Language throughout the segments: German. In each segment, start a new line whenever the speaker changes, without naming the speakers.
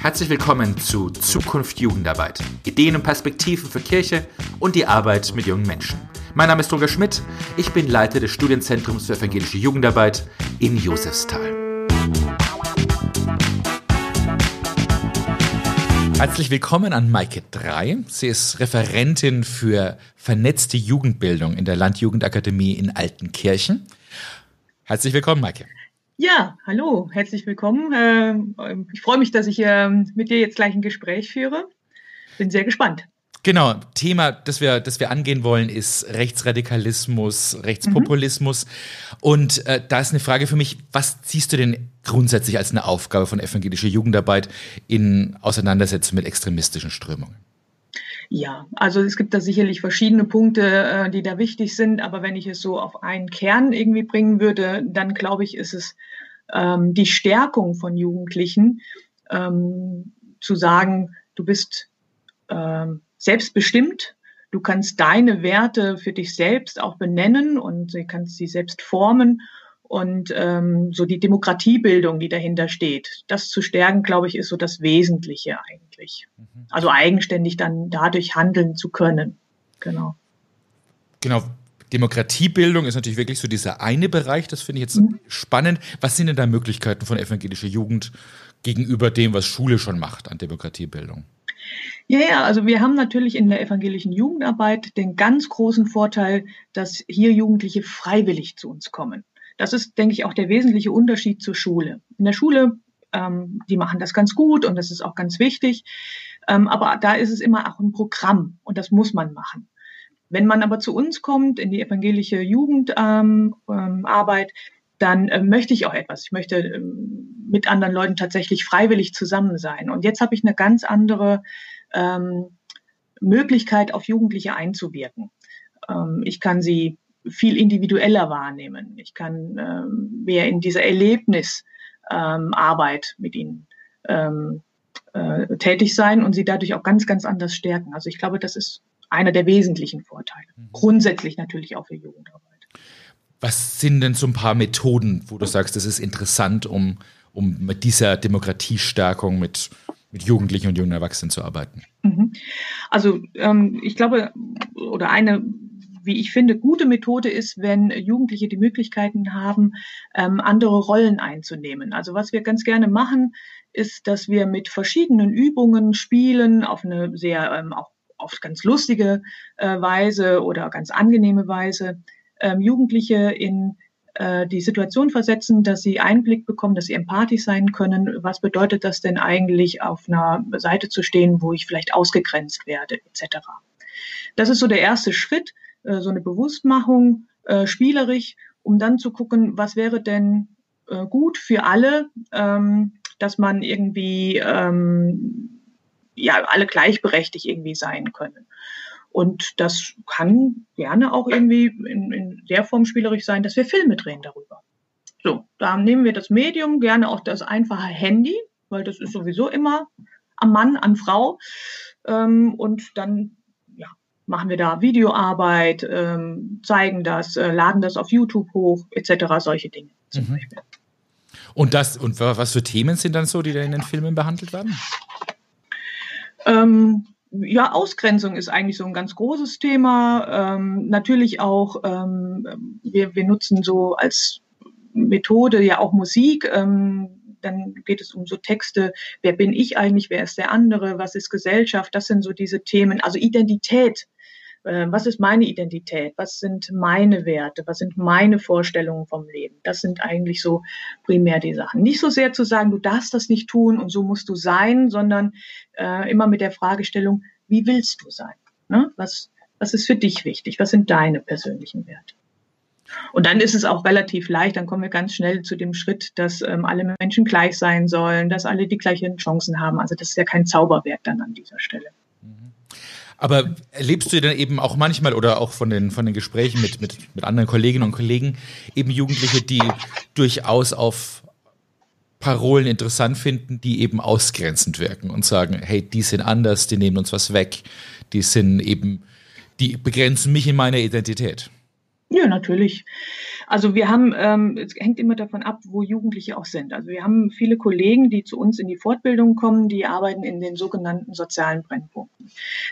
Herzlich willkommen zu Zukunft Jugendarbeit. Ideen und Perspektiven für Kirche und die Arbeit mit jungen Menschen. Mein Name ist Roger Schmidt. Ich bin Leiter des Studienzentrums für evangelische Jugendarbeit in Josefsthal. Herzlich willkommen an Maike 3. Sie ist Referentin für vernetzte Jugendbildung in der Landjugendakademie in Altenkirchen. Herzlich willkommen, Maike.
Ja, hallo, herzlich willkommen. Ähm, ich freue mich, dass ich ähm, mit dir jetzt gleich ein Gespräch führe. Bin sehr gespannt.
Genau, Thema, das wir, das wir angehen wollen, ist Rechtsradikalismus, Rechtspopulismus. Mhm. Und äh, da ist eine Frage für mich, was siehst du denn grundsätzlich als eine Aufgabe von evangelischer Jugendarbeit in Auseinandersetzung mit extremistischen Strömungen?
Ja, also es gibt da sicherlich verschiedene Punkte, äh, die da wichtig sind, aber wenn ich es so auf einen Kern irgendwie bringen würde, dann glaube ich, ist es ähm, die Stärkung von Jugendlichen, ähm, zu sagen, du bist ähm, selbstbestimmt, du kannst deine Werte für dich selbst auch benennen und du kannst sie selbst formen und ähm, so die Demokratiebildung, die dahinter steht, das zu stärken, glaube ich, ist so das Wesentliche eigentlich. Mhm. Also eigenständig dann dadurch handeln zu können. Genau.
Genau. Demokratiebildung ist natürlich wirklich so dieser eine Bereich, das finde ich jetzt mhm. spannend. Was sind denn da Möglichkeiten von evangelischer Jugend gegenüber dem, was Schule schon macht an Demokratiebildung?
Ja, ja, also wir haben natürlich in der evangelischen Jugendarbeit den ganz großen Vorteil, dass hier Jugendliche freiwillig zu uns kommen. Das ist, denke ich, auch der wesentliche Unterschied zur Schule. In der Schule, ähm, die machen das ganz gut und das ist auch ganz wichtig. Ähm, aber da ist es immer auch ein Programm und das muss man machen. Wenn man aber zu uns kommt in die evangelische Jugendarbeit, ähm, ähm, dann äh, möchte ich auch etwas. Ich möchte ähm, mit anderen Leuten tatsächlich freiwillig zusammen sein. Und jetzt habe ich eine ganz andere ähm, Möglichkeit, auf Jugendliche einzuwirken. Ähm, ich kann sie viel individueller wahrnehmen. Ich kann ähm, mehr in dieser Erlebnisarbeit mit ihnen äh, tätig sein und sie dadurch auch ganz, ganz anders stärken. Also ich glaube, das ist einer der wesentlichen Vorteile. Mhm. Grundsätzlich natürlich auch für Jugendarbeit.
Was sind denn so ein paar Methoden, wo du sagst, das ist interessant, um, um mit dieser Demokratiestärkung mit, mit Jugendlichen und jungen Erwachsenen zu arbeiten? Mhm.
Also ähm, ich glaube, oder eine wie ich finde, gute Methode ist, wenn Jugendliche die Möglichkeiten haben, ähm, andere Rollen einzunehmen. Also was wir ganz gerne machen, ist, dass wir mit verschiedenen Übungen spielen, auf eine sehr, ähm, auch oft ganz lustige äh, Weise oder ganz angenehme Weise, ähm, Jugendliche in äh, die Situation versetzen, dass sie Einblick bekommen, dass sie empathisch sein können. Was bedeutet das denn eigentlich, auf einer Seite zu stehen, wo ich vielleicht ausgegrenzt werde, etc. Das ist so der erste Schritt. Äh, so eine Bewusstmachung, äh, spielerisch, um dann zu gucken, was wäre denn äh, gut für alle, ähm, dass man irgendwie ähm, ja alle gleichberechtigt irgendwie sein können. Und das kann gerne auch irgendwie in, in der Form spielerisch sein, dass wir Filme drehen darüber. So, da nehmen wir das Medium, gerne auch das einfache Handy, weil das ist sowieso immer am Mann, an Frau. Ähm, und dann machen wir da Videoarbeit, ähm, zeigen das, äh, laden das auf YouTube hoch, etc., solche Dinge zum mhm. Beispiel.
Und das, und was für Themen sind dann so, die da in den Filmen behandelt werden?
Ähm, ja, Ausgrenzung ist eigentlich so ein ganz großes Thema. Ähm, natürlich auch, ähm, wir, wir nutzen so als Methode ja auch Musik. Ähm, dann geht es um so Texte, wer bin ich eigentlich, wer ist der andere, was ist Gesellschaft, das sind so diese Themen. Also Identität was ist meine Identität, was sind meine Werte, was sind meine Vorstellungen vom Leben. Das sind eigentlich so primär die Sachen. Nicht so sehr zu sagen, du darfst das nicht tun und so musst du sein, sondern äh, immer mit der Fragestellung, wie willst du sein? Ne? Was, was ist für dich wichtig? Was sind deine persönlichen Werte? Und dann ist es auch relativ leicht, dann kommen wir ganz schnell zu dem Schritt, dass ähm, alle Menschen gleich sein sollen, dass alle die gleichen Chancen haben. Also das ist ja kein Zauberwerk dann an dieser Stelle.
Aber erlebst du dann eben auch manchmal oder auch von den, von den Gesprächen mit, mit, mit anderen Kolleginnen und Kollegen eben Jugendliche, die durchaus auf Parolen interessant finden, die eben ausgrenzend wirken und sagen, hey, die sind anders, die nehmen uns was weg, die sind eben, die begrenzen mich in meiner Identität.
Ja, natürlich. Also wir haben, ähm, es hängt immer davon ab, wo Jugendliche auch sind. Also wir haben viele Kollegen, die zu uns in die Fortbildung kommen, die arbeiten in den sogenannten sozialen Brennpunkten.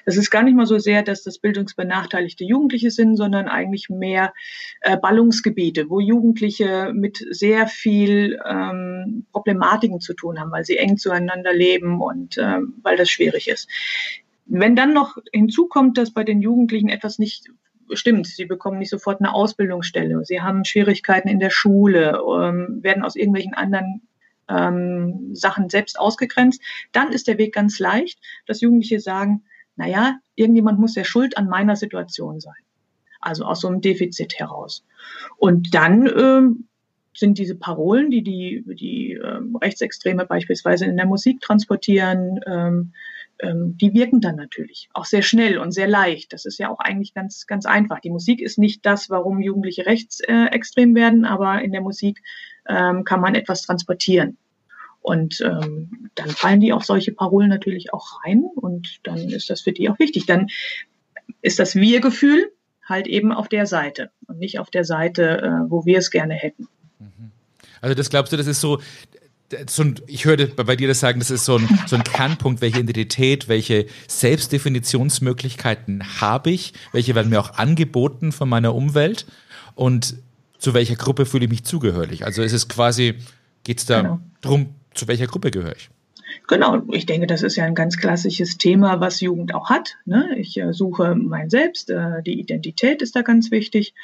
Das ist gar nicht mal so sehr, dass das bildungsbenachteiligte Jugendliche sind, sondern eigentlich mehr äh, Ballungsgebiete, wo Jugendliche mit sehr viel ähm, Problematiken zu tun haben, weil sie eng zueinander leben und ähm, weil das schwierig ist. Wenn dann noch hinzukommt, dass bei den Jugendlichen etwas nicht stimmt, sie bekommen nicht sofort eine Ausbildungsstelle, sie haben Schwierigkeiten in der Schule, ähm, werden aus irgendwelchen anderen ähm, Sachen selbst ausgegrenzt, dann ist der Weg ganz leicht, dass Jugendliche sagen, naja, irgendjemand muss ja schuld an meiner Situation sein. Also aus so einem Defizit heraus. Und dann ähm, sind diese Parolen, die die, die ähm, Rechtsextreme beispielsweise in der Musik transportieren, ähm, ähm, die wirken dann natürlich auch sehr schnell und sehr leicht. Das ist ja auch eigentlich ganz, ganz einfach. Die Musik ist nicht das, warum Jugendliche rechtsextrem werden, aber in der Musik ähm, kann man etwas transportieren. Und ähm, dann fallen die auf solche Parolen natürlich auch rein und dann ist das für die auch wichtig. Dann ist das Wir-Gefühl halt eben auf der Seite und nicht auf der Seite, äh, wo wir es gerne hätten. Mhm.
Also das glaubst du, das ist so so ein, ich hörte bei dir das sagen, das ist so ein, so ein Kernpunkt, welche Identität, welche Selbstdefinitionsmöglichkeiten habe ich, welche werden mir auch angeboten von meiner Umwelt und zu welcher Gruppe fühle ich mich zugehörig. Also ist es quasi, geht es da genau. drum, zu welcher Gruppe gehöre ich?
Genau, ich denke, das ist ja ein ganz klassisches Thema, was Jugend auch hat. Ne? Ich äh, suche mein Selbst, äh, die Identität ist da ganz wichtig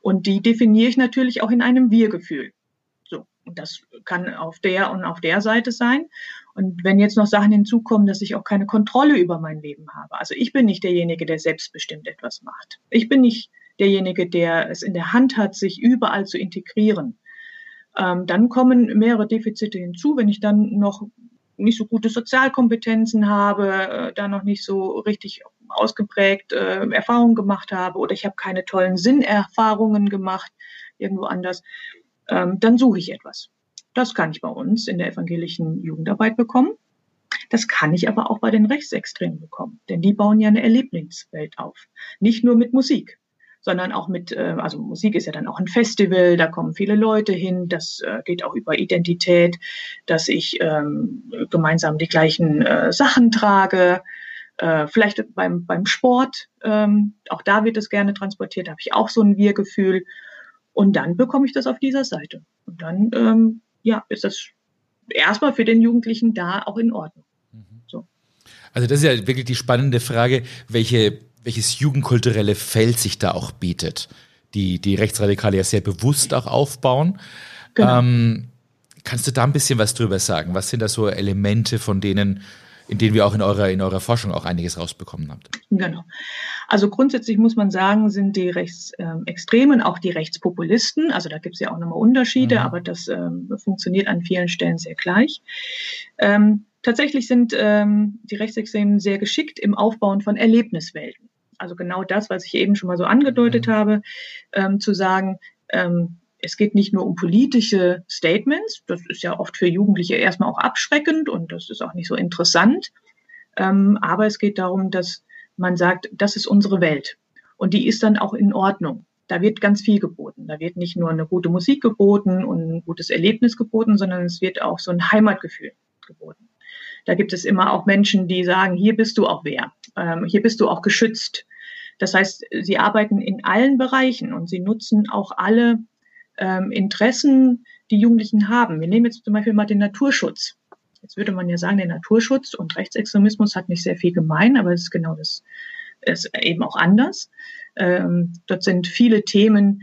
und die definiere ich natürlich auch in einem Wir-Gefühl. Und das kann auf der und auf der Seite sein. Und wenn jetzt noch Sachen hinzukommen, dass ich auch keine Kontrolle über mein Leben habe. Also ich bin nicht derjenige, der selbstbestimmt etwas macht. Ich bin nicht derjenige, der es in der Hand hat, sich überall zu integrieren. Ähm, dann kommen mehrere Defizite hinzu. Wenn ich dann noch nicht so gute Sozialkompetenzen habe, äh, da noch nicht so richtig ausgeprägt äh, Erfahrungen gemacht habe oder ich habe keine tollen Sinnerfahrungen gemacht irgendwo anders, ähm, dann suche ich etwas. Das kann ich bei uns in der evangelischen Jugendarbeit bekommen. Das kann ich aber auch bei den Rechtsextremen bekommen, denn die bauen ja eine Erlebniswelt auf. Nicht nur mit Musik, sondern auch mit, äh, also Musik ist ja dann auch ein Festival, da kommen viele Leute hin, das äh, geht auch über Identität, dass ich ähm, gemeinsam die gleichen äh, Sachen trage, äh, vielleicht beim, beim Sport, ähm, auch da wird es gerne transportiert, da habe ich auch so ein Wir-Gefühl und dann bekomme ich das auf dieser Seite. Und dann ähm, ja, ist das erstmal für den Jugendlichen da auch in Ordnung. Mhm. So.
Also das ist ja wirklich die spannende Frage, welche, welches jugendkulturelle Feld sich da auch bietet, die die Rechtsradikale ja sehr bewusst auch aufbauen. Genau. Ähm, kannst du da ein bisschen was drüber sagen? Was sind da so Elemente, von denen in denen wir auch in eurer, in eurer Forschung auch einiges rausbekommen habt.
Genau. Also grundsätzlich muss man sagen, sind die Rechtsextremen, auch die Rechtspopulisten, also da gibt es ja auch nochmal Unterschiede, mhm. aber das ähm, funktioniert an vielen Stellen sehr gleich. Ähm, tatsächlich sind ähm, die Rechtsextremen sehr geschickt im Aufbauen von Erlebniswelten. Also genau das, was ich eben schon mal so angedeutet mhm. habe, ähm, zu sagen, ähm, es geht nicht nur um politische Statements, das ist ja oft für Jugendliche erstmal auch abschreckend und das ist auch nicht so interessant, ähm, aber es geht darum, dass man sagt, das ist unsere Welt und die ist dann auch in Ordnung. Da wird ganz viel geboten. Da wird nicht nur eine gute Musik geboten und ein gutes Erlebnis geboten, sondern es wird auch so ein Heimatgefühl geboten. Da gibt es immer auch Menschen, die sagen, hier bist du auch wer, ähm, hier bist du auch geschützt. Das heißt, sie arbeiten in allen Bereichen und sie nutzen auch alle ähm, Interessen die Jugendlichen haben. Wir nehmen jetzt zum Beispiel mal den Naturschutz. Jetzt würde man ja sagen, der Naturschutz und Rechtsextremismus hat nicht sehr viel gemein, aber es ist genau das, ist eben auch anders. Ähm, dort sind viele Themen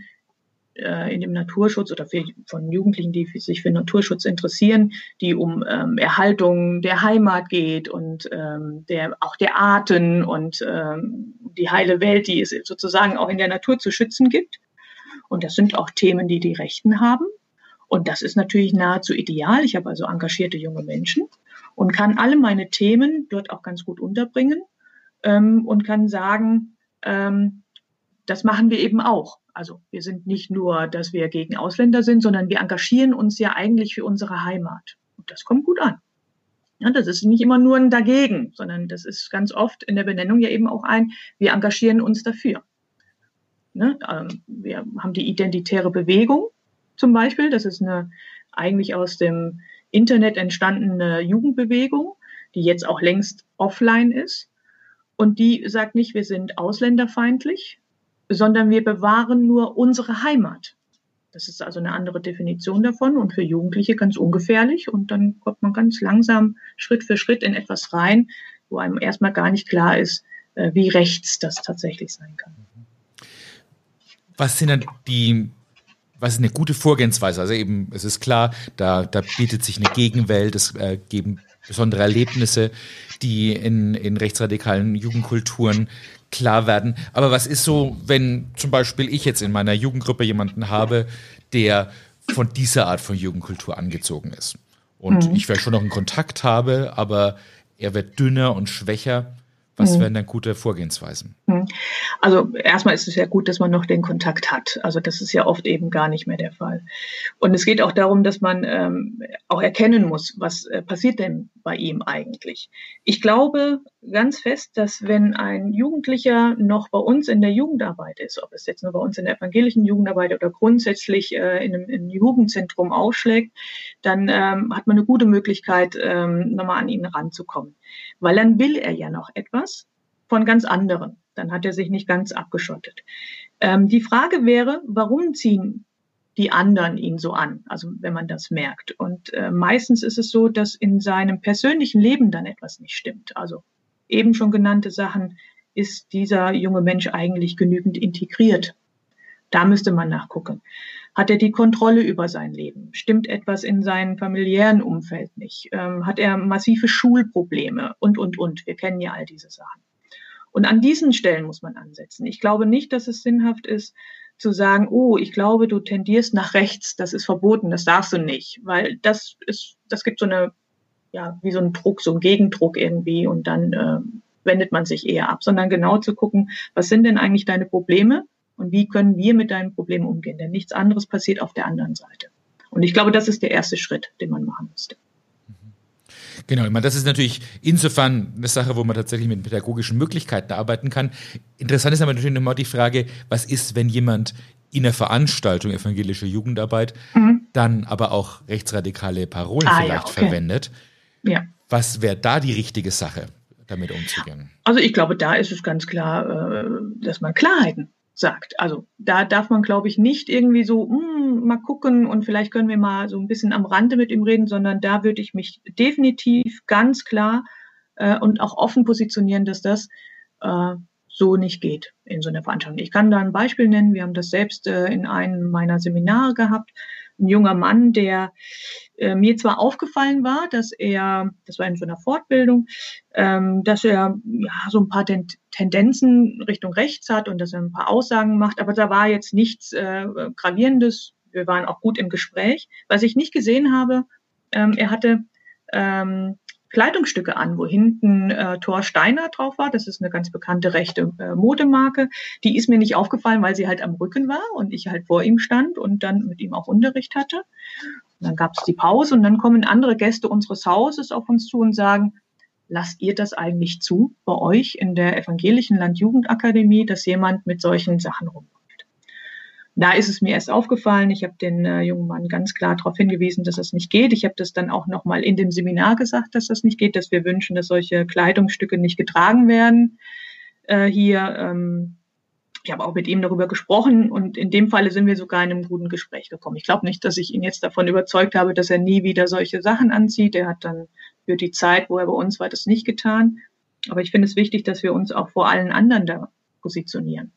äh, in dem Naturschutz oder für, von Jugendlichen, die sich für Naturschutz interessieren, die um ähm, Erhaltung der Heimat geht und ähm, der, auch der Arten und ähm, die heile Welt, die es sozusagen auch in der Natur zu schützen gibt. Und das sind auch Themen, die die Rechten haben. Und das ist natürlich nahezu ideal. Ich habe also engagierte junge Menschen und kann alle meine Themen dort auch ganz gut unterbringen ähm, und kann sagen, ähm, das machen wir eben auch. Also wir sind nicht nur, dass wir gegen Ausländer sind, sondern wir engagieren uns ja eigentlich für unsere Heimat. Und das kommt gut an. Ja, das ist nicht immer nur ein Dagegen, sondern das ist ganz oft in der Benennung ja eben auch ein, wir engagieren uns dafür. Ne? Ähm, wir haben die identitäre Bewegung zum Beispiel. Das ist eine eigentlich aus dem Internet entstandene Jugendbewegung, die jetzt auch längst offline ist. Und die sagt nicht, wir sind ausländerfeindlich, sondern wir bewahren nur unsere Heimat. Das ist also eine andere Definition davon und für Jugendliche ganz ungefährlich. Und dann kommt man ganz langsam Schritt für Schritt in etwas rein, wo einem erstmal gar nicht klar ist, äh, wie rechts das tatsächlich sein kann.
Was sind dann die, was ist eine gute Vorgehensweise? Also eben, es ist klar, da, da bietet sich eine Gegenwelt, es äh, geben besondere Erlebnisse, die in, in rechtsradikalen Jugendkulturen klar werden. Aber was ist so, wenn zum Beispiel ich jetzt in meiner Jugendgruppe jemanden habe, der von dieser Art von Jugendkultur angezogen ist? Und mhm. ich vielleicht schon noch einen Kontakt habe, aber er wird dünner und schwächer. Was mhm. wären dann gute Vorgehensweisen? Mhm.
Also erstmal ist es ja gut, dass man noch den Kontakt hat. Also das ist ja oft eben gar nicht mehr der Fall. Und es geht auch darum, dass man ähm, auch erkennen muss, was äh, passiert denn bei ihm eigentlich. Ich glaube ganz fest, dass wenn ein Jugendlicher noch bei uns in der Jugendarbeit ist, ob es jetzt nur bei uns in der evangelischen Jugendarbeit oder grundsätzlich äh, in, einem, in, einem, Jugendzentrum ausschlägt, dann ähm, hat man eine gute Möglichkeit, ähm, nochmal an ihn ranzukommen. Weil dann will er ja noch etwas von ganz anderen. Dann hat er sich nicht ganz abgeschottet. Ähm, die Frage wäre, warum ziehen die anderen ihn so an, also wenn man das merkt. Und äh, meistens ist es so, dass in seinem persönlichen Leben dann etwas nicht stimmt. Also eben schon genannte Sachen, ist dieser junge Mensch eigentlich genügend integriert? Da müsste man nachgucken. Hat er die Kontrolle über sein Leben? Stimmt etwas in seinem familiären Umfeld nicht? Ähm, hat er massive Schulprobleme? Und, und, und. Wir kennen ja all diese Sachen. Und an diesen Stellen muss man ansetzen. Ich glaube nicht, dass es sinnhaft ist, zu sagen, oh, ich glaube, du tendierst nach rechts, das ist verboten, das darfst du nicht, weil das ist, das gibt so eine, ja, wie so ein Druck, so ein Gegendruck irgendwie und dann äh, wendet man sich eher ab, sondern genau zu gucken, was sind denn eigentlich deine Probleme und wie können wir mit deinen Problemen umgehen, denn nichts anderes passiert auf der anderen Seite. Und ich glaube, das ist der erste Schritt, den man machen müsste.
Genau, ich meine, das ist natürlich insofern eine Sache, wo man tatsächlich mit pädagogischen Möglichkeiten arbeiten kann. Interessant ist aber natürlich nochmal die Frage, was ist, wenn jemand in der Veranstaltung evangelische Jugendarbeit mhm. dann aber auch rechtsradikale Parolen ah, vielleicht ja, okay. verwendet? Ja. Was wäre da die richtige Sache, damit umzugehen?
Also ich glaube, da ist es ganz klar, äh, dass man Klarheiten sagt. Also da darf man, glaube ich, nicht irgendwie so, hm, mal gucken und vielleicht können wir mal so ein bisschen am Rande mit ihm reden, sondern da würde ich mich definitiv ganz klar äh, und auch offen positionieren, dass das äh, so nicht geht in so einer Veranstaltung. Ich kann da ein Beispiel nennen. Wir haben das selbst äh, in einem meiner Seminare gehabt ein junger Mann, der äh, mir zwar aufgefallen war, dass er, das war in so einer Fortbildung, ähm, dass er ja so ein paar Ten Tendenzen Richtung rechts hat und dass er ein paar Aussagen macht, aber da war jetzt nichts äh, gravierendes. Wir waren auch gut im Gespräch. Was ich nicht gesehen habe, ähm, er hatte ähm, Kleidungsstücke an, wo hinten äh, Thor Steiner drauf war. Das ist eine ganz bekannte rechte äh, Modemarke. Die ist mir nicht aufgefallen, weil sie halt am Rücken war und ich halt vor ihm stand und dann mit ihm auch Unterricht hatte. Dann gab es die Pause und dann kommen andere Gäste unseres Hauses auf uns zu und sagen, lasst ihr das eigentlich zu bei euch in der evangelischen Landjugendakademie, dass jemand mit solchen Sachen rum da ist es mir erst aufgefallen. Ich habe den äh, jungen Mann ganz klar darauf hingewiesen, dass das nicht geht. Ich habe das dann auch nochmal in dem Seminar gesagt, dass das nicht geht, dass wir wünschen, dass solche Kleidungsstücke nicht getragen werden. Äh, hier, ähm, ich habe auch mit ihm darüber gesprochen und in dem Falle sind wir sogar in einem guten Gespräch gekommen. Ich glaube nicht, dass ich ihn jetzt davon überzeugt habe, dass er nie wieder solche Sachen anzieht. Er hat dann für die Zeit, wo er bei uns war, das nicht getan. Aber ich finde es wichtig, dass wir uns auch vor allen anderen da positionieren.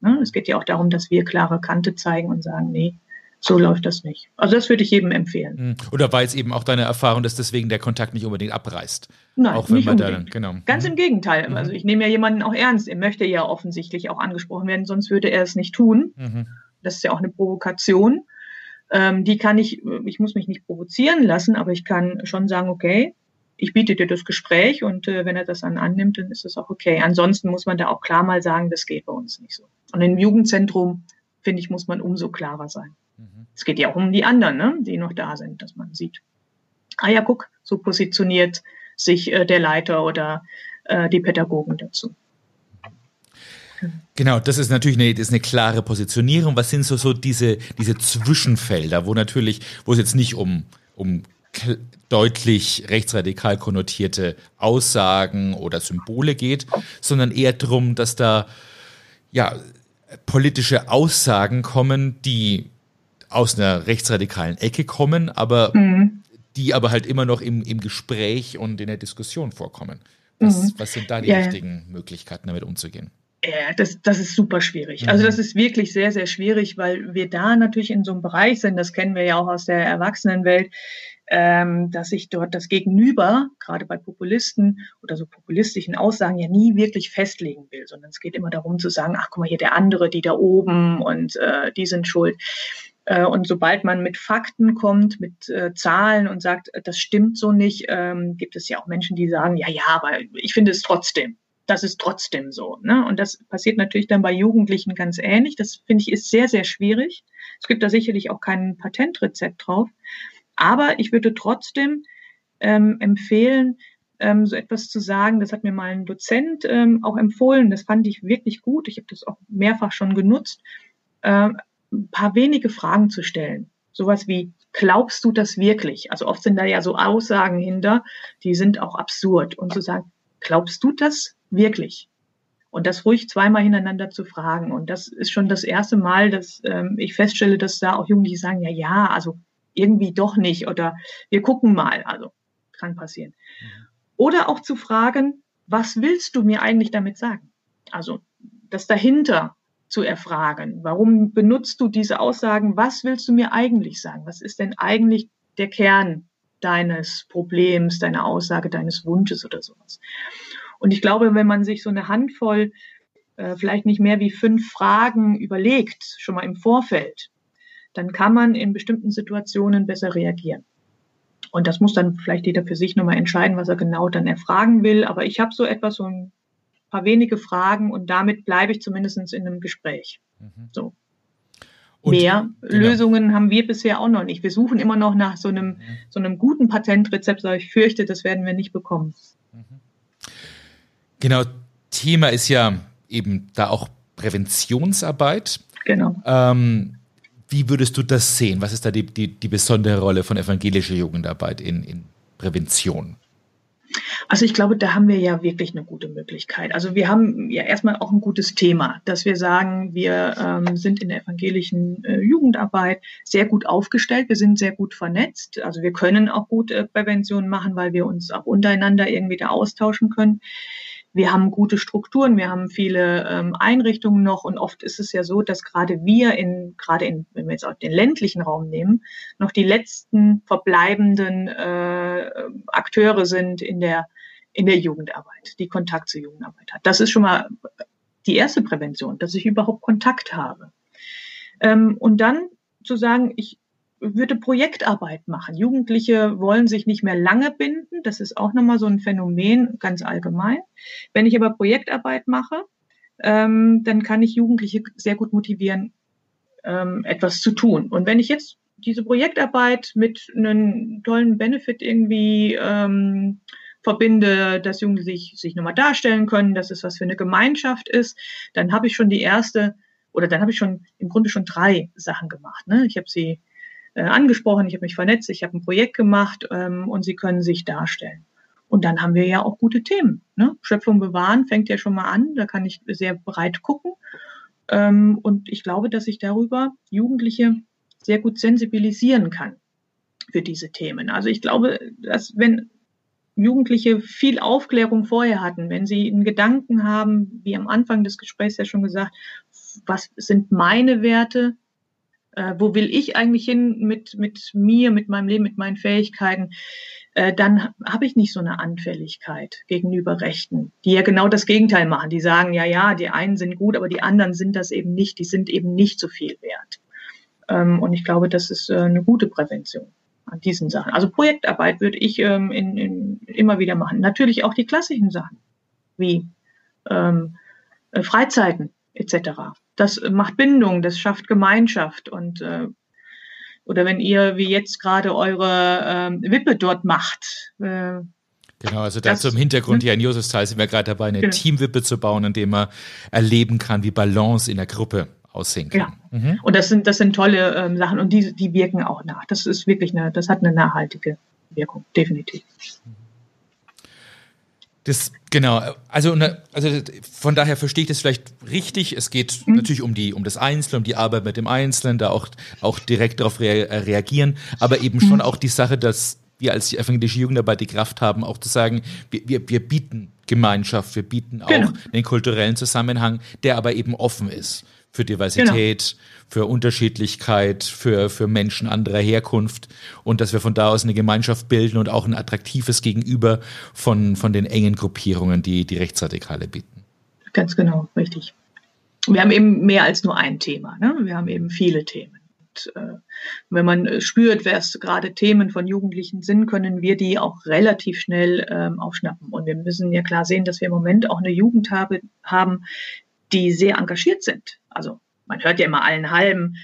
Ne? Es geht ja auch darum, dass wir klare Kante zeigen und sagen, nee, so läuft das nicht. Also das würde ich jedem empfehlen. Hm.
Oder war es eben auch deine Erfahrung, dass deswegen der Kontakt nicht unbedingt abreißt?
Nein, auch wenn nicht man unbedingt. Da, genau. Ganz mhm. im Gegenteil. Mhm. Also ich nehme ja jemanden auch ernst. Er möchte ja offensichtlich auch angesprochen werden, sonst würde er es nicht tun. Mhm. Das ist ja auch eine Provokation. Ähm, die kann ich, ich muss mich nicht provozieren lassen, aber ich kann schon sagen, okay, ich biete dir das Gespräch und äh, wenn er das dann annimmt, dann ist das auch okay. Ansonsten muss man da auch klar mal sagen, das geht bei uns nicht so. Und im Jugendzentrum, finde ich, muss man umso klarer sein. Es geht ja auch um die anderen, ne, die noch da sind, dass man sieht. Ah ja, guck, so positioniert sich äh, der Leiter oder äh, die Pädagogen dazu.
Genau, das ist natürlich eine, ist eine klare Positionierung. Was sind so, so diese, diese Zwischenfelder, wo natürlich, wo es jetzt nicht um, um deutlich rechtsradikal konnotierte Aussagen oder Symbole geht, sondern eher darum, dass da ja politische Aussagen kommen, die aus einer rechtsradikalen Ecke kommen, aber mhm. die aber halt immer noch im, im Gespräch und in der Diskussion vorkommen. Was, mhm. was sind da die ja, richtigen Möglichkeiten, damit umzugehen?
Ja, das, das ist super schwierig. Mhm. Also das ist wirklich sehr, sehr schwierig, weil wir da natürlich in so einem Bereich sind, das kennen wir ja auch aus der Erwachsenenwelt, ähm, dass sich dort das Gegenüber, gerade bei Populisten oder so populistischen Aussagen, ja nie wirklich festlegen will, sondern es geht immer darum zu sagen, ach guck mal hier der andere, die da oben und äh, die sind schuld. Äh, und sobald man mit Fakten kommt, mit äh, Zahlen und sagt, das stimmt so nicht, ähm, gibt es ja auch Menschen, die sagen, ja, ja, aber ich finde es trotzdem. Das ist trotzdem so. Ne? Und das passiert natürlich dann bei Jugendlichen ganz ähnlich. Das finde ich ist sehr, sehr schwierig. Es gibt da sicherlich auch kein Patentrezept drauf. Aber ich würde trotzdem ähm, empfehlen, ähm, so etwas zu sagen. Das hat mir mal ein Dozent ähm, auch empfohlen. Das fand ich wirklich gut. Ich habe das auch mehrfach schon genutzt. Ein paar wenige Fragen zu stellen. Sowas wie, glaubst du das wirklich? Also oft sind da ja so Aussagen hinter, die sind auch absurd. Und zu sagen, glaubst du das wirklich? Und das ruhig zweimal hintereinander zu fragen. Und das ist schon das erste Mal, dass ähm, ich feststelle, dass da auch Jugendliche sagen, ja, ja, also irgendwie doch nicht oder wir gucken mal. Also kann passieren. Mhm. Oder auch zu fragen, was willst du mir eigentlich damit sagen? Also das dahinter zu erfragen. Warum benutzt du diese Aussagen? Was willst du mir eigentlich sagen? Was ist denn eigentlich der Kern deines Problems, deiner Aussage, deines Wunsches oder sowas? Und ich glaube, wenn man sich so eine Handvoll, äh, vielleicht nicht mehr wie fünf Fragen überlegt, schon mal im Vorfeld, dann kann man in bestimmten Situationen besser reagieren. Und das muss dann vielleicht jeder für sich nochmal entscheiden, was er genau dann erfragen will. Aber ich habe so etwas, so ein paar wenige Fragen und damit bleibe ich zumindest in einem Gespräch. Mhm. So. Und, Mehr genau. Lösungen haben wir bisher auch noch nicht. Wir suchen immer noch nach so einem, mhm. so einem guten Patentrezept, aber ich fürchte, das werden wir nicht bekommen. Mhm.
Genau, Thema ist ja eben da auch Präventionsarbeit.
Genau.
Ähm, wie würdest du das sehen? Was ist da die, die, die besondere Rolle von evangelischer Jugendarbeit in, in Prävention?
Also ich glaube, da haben wir ja wirklich eine gute Möglichkeit. Also wir haben ja erstmal auch ein gutes Thema, dass wir sagen, wir ähm, sind in der evangelischen äh, Jugendarbeit sehr gut aufgestellt, wir sind sehr gut vernetzt. Also wir können auch gut äh, Prävention machen, weil wir uns auch untereinander irgendwie da austauschen können. Wir haben gute Strukturen, wir haben viele ähm, Einrichtungen noch und oft ist es ja so, dass gerade wir in, gerade in, wenn wir jetzt auch den ländlichen Raum nehmen, noch die letzten verbleibenden äh, Akteure sind in der, in der Jugendarbeit, die Kontakt zur Jugendarbeit hat. Das ist schon mal die erste Prävention, dass ich überhaupt Kontakt habe. Ähm, und dann zu sagen, ich würde Projektarbeit machen. Jugendliche wollen sich nicht mehr lange binden. Das ist auch nochmal so ein Phänomen ganz allgemein. Wenn ich aber Projektarbeit mache, ähm, dann kann ich Jugendliche sehr gut motivieren, ähm, etwas zu tun. Und wenn ich jetzt diese Projektarbeit mit einem tollen Benefit irgendwie ähm, verbinde, dass Jugendliche sich, nochmal darstellen können, dass es was für eine Gemeinschaft ist, dann habe ich schon die erste oder dann habe ich schon im Grunde schon drei Sachen gemacht. Ne? Ich habe sie äh, angesprochen, ich habe mich vernetzt, ich habe ein Projekt gemacht ähm, und sie können sich darstellen. Und dann haben wir ja auch gute Themen. Ne? Schöpfung bewahren fängt ja schon mal an, da kann ich sehr breit gucken. Ähm, und ich glaube, dass ich darüber Jugendliche sehr gut sensibilisieren kann für diese Themen. Also ich glaube, dass wenn Jugendliche viel Aufklärung vorher hatten, wenn sie einen Gedanken haben, wie am Anfang des Gesprächs ja schon gesagt, was sind meine Werte, äh, wo will ich eigentlich hin mit, mit mir, mit meinem Leben, mit meinen Fähigkeiten, äh, dann habe ich nicht so eine Anfälligkeit gegenüber Rechten, die ja genau das Gegenteil machen. Die sagen, ja, ja, die einen sind gut, aber die anderen sind das eben nicht, die sind eben nicht so viel wert. Ähm, und ich glaube, das ist äh, eine gute Prävention an diesen Sachen. Also Projektarbeit würde ich ähm, in, in, immer wieder machen. Natürlich auch die klassischen Sachen, wie ähm, äh, Freizeiten etc das macht Bindung, das schafft Gemeinschaft und äh, oder wenn ihr wie jetzt gerade eure ähm, Wippe dort macht. Äh,
Genau, also dazu im Hintergrund hier in Josefsthal sind wir gerade dabei, eine genau. Teamwippe zu bauen, in dem man erleben kann, wie Balance in der Gruppe aussehen kann.
Ja. Mhm. Und das sind, das sind tolle ähm, Sachen und die, die wirken auch nach. Das ist wirklich eine, das hat eine nachhaltige Wirkung, definitiv.
Das, genau, also, ne, also von daher verstehe ich das vielleicht richtig. Es geht mhm. natürlich um die, um das Einzelne, um die Arbeit mit dem Einzelnen, da auch, auch direkt darauf rea äh, reagieren, aber eben mhm. schon auch die Sache, dass wir als die evangelische Jugendarbeit die Kraft haben, auch zu sagen, wir, wir, wir bieten Gemeinschaft, wir bieten auch genau. den kulturellen Zusammenhang, der aber eben offen ist für Diversität, genau. für Unterschiedlichkeit, für, für Menschen anderer Herkunft und dass wir von da aus eine Gemeinschaft bilden und auch ein attraktives Gegenüber von, von den engen Gruppierungen, die die Rechtsradikale bieten.
Ganz genau, richtig. Wir haben eben mehr als nur ein Thema. Ne? Wir haben eben viele Themen. Und, äh, wenn man spürt, wer es gerade Themen von Jugendlichen sind, können wir die auch relativ schnell ähm, aufschnappen. Und wir müssen ja klar sehen, dass wir im Moment auch eine Jugend habe, haben, die sehr engagiert sind. Also man hört ja immer allen halben,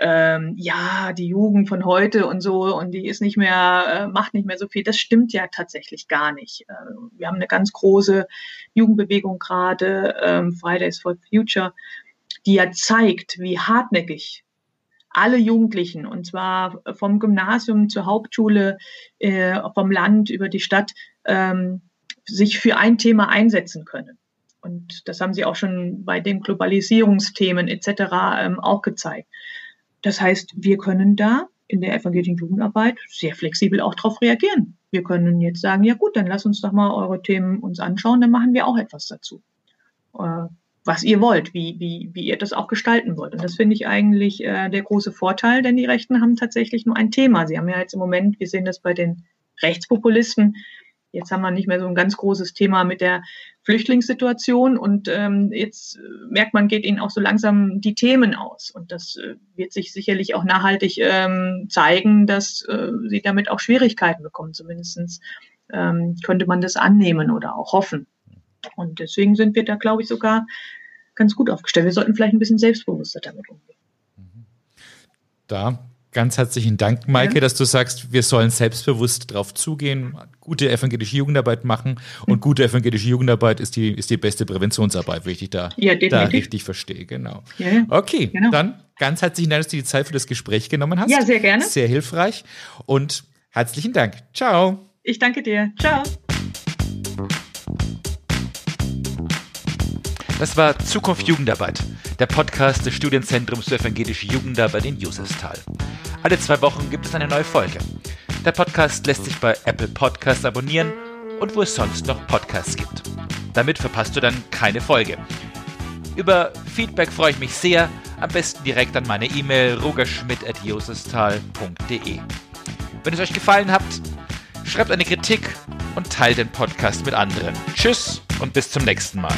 ähm, ja, die Jugend von heute und so und die ist nicht mehr, äh, macht nicht mehr so viel. Das stimmt ja tatsächlich gar nicht. Äh, wir haben eine ganz große Jugendbewegung gerade, ähm, Fridays for Future, die ja zeigt, wie hartnäckig alle Jugendlichen, und zwar vom Gymnasium zur Hauptschule, äh, vom Land über die Stadt, ähm, sich für ein Thema einsetzen können. Und das haben sie auch schon bei den Globalisierungsthemen etc. Ähm, auch gezeigt. Das heißt, wir können da in der evangelischen Jugendarbeit sehr flexibel auch darauf reagieren. Wir können jetzt sagen, ja gut, dann lass uns doch mal eure Themen uns anschauen, dann machen wir auch etwas dazu. Äh, was ihr wollt, wie, wie, wie ihr das auch gestalten wollt. Und das finde ich eigentlich äh, der große Vorteil, denn die Rechten haben tatsächlich nur ein Thema. Sie haben ja jetzt im Moment, wir sehen das bei den Rechtspopulisten, Jetzt haben wir nicht mehr so ein ganz großes Thema mit der Flüchtlingssituation und ähm, jetzt äh, merkt man, geht ihnen auch so langsam die Themen aus. Und das äh, wird sich sicherlich auch nachhaltig ähm, zeigen, dass äh, sie damit auch Schwierigkeiten bekommen. Zumindest ähm, könnte man das annehmen oder auch hoffen. Und deswegen sind wir da, glaube ich, sogar ganz gut aufgestellt. Wir sollten vielleicht ein bisschen selbstbewusster damit umgehen.
Da Ganz herzlichen Dank, Maike, ja. dass du sagst, wir sollen selbstbewusst darauf zugehen, gute evangelische Jugendarbeit machen. Und mhm. gute evangelische Jugendarbeit ist die, ist die beste Präventionsarbeit, wenn ich dich da, ja, da richtig verstehe. Genau. Ja, okay, genau. dann ganz herzlichen Dank, dass du die Zeit für das Gespräch genommen hast.
Ja, sehr gerne.
Sehr hilfreich. Und herzlichen Dank. Ciao.
Ich danke dir. Ciao.
Das war Zukunft Jugendarbeit, der Podcast des Studienzentrums für evangelische Jugendarbeit in Josefsthal. Alle zwei Wochen gibt es eine neue Folge. Der Podcast lässt sich bei Apple Podcasts abonnieren und wo es sonst noch Podcasts gibt. Damit verpasst du dann keine Folge. Über Feedback freue ich mich sehr, am besten direkt an meine E-Mail rogerschmidt.josestal.de. Wenn es euch gefallen hat, schreibt eine Kritik und teilt den Podcast mit anderen. Tschüss und bis zum nächsten Mal.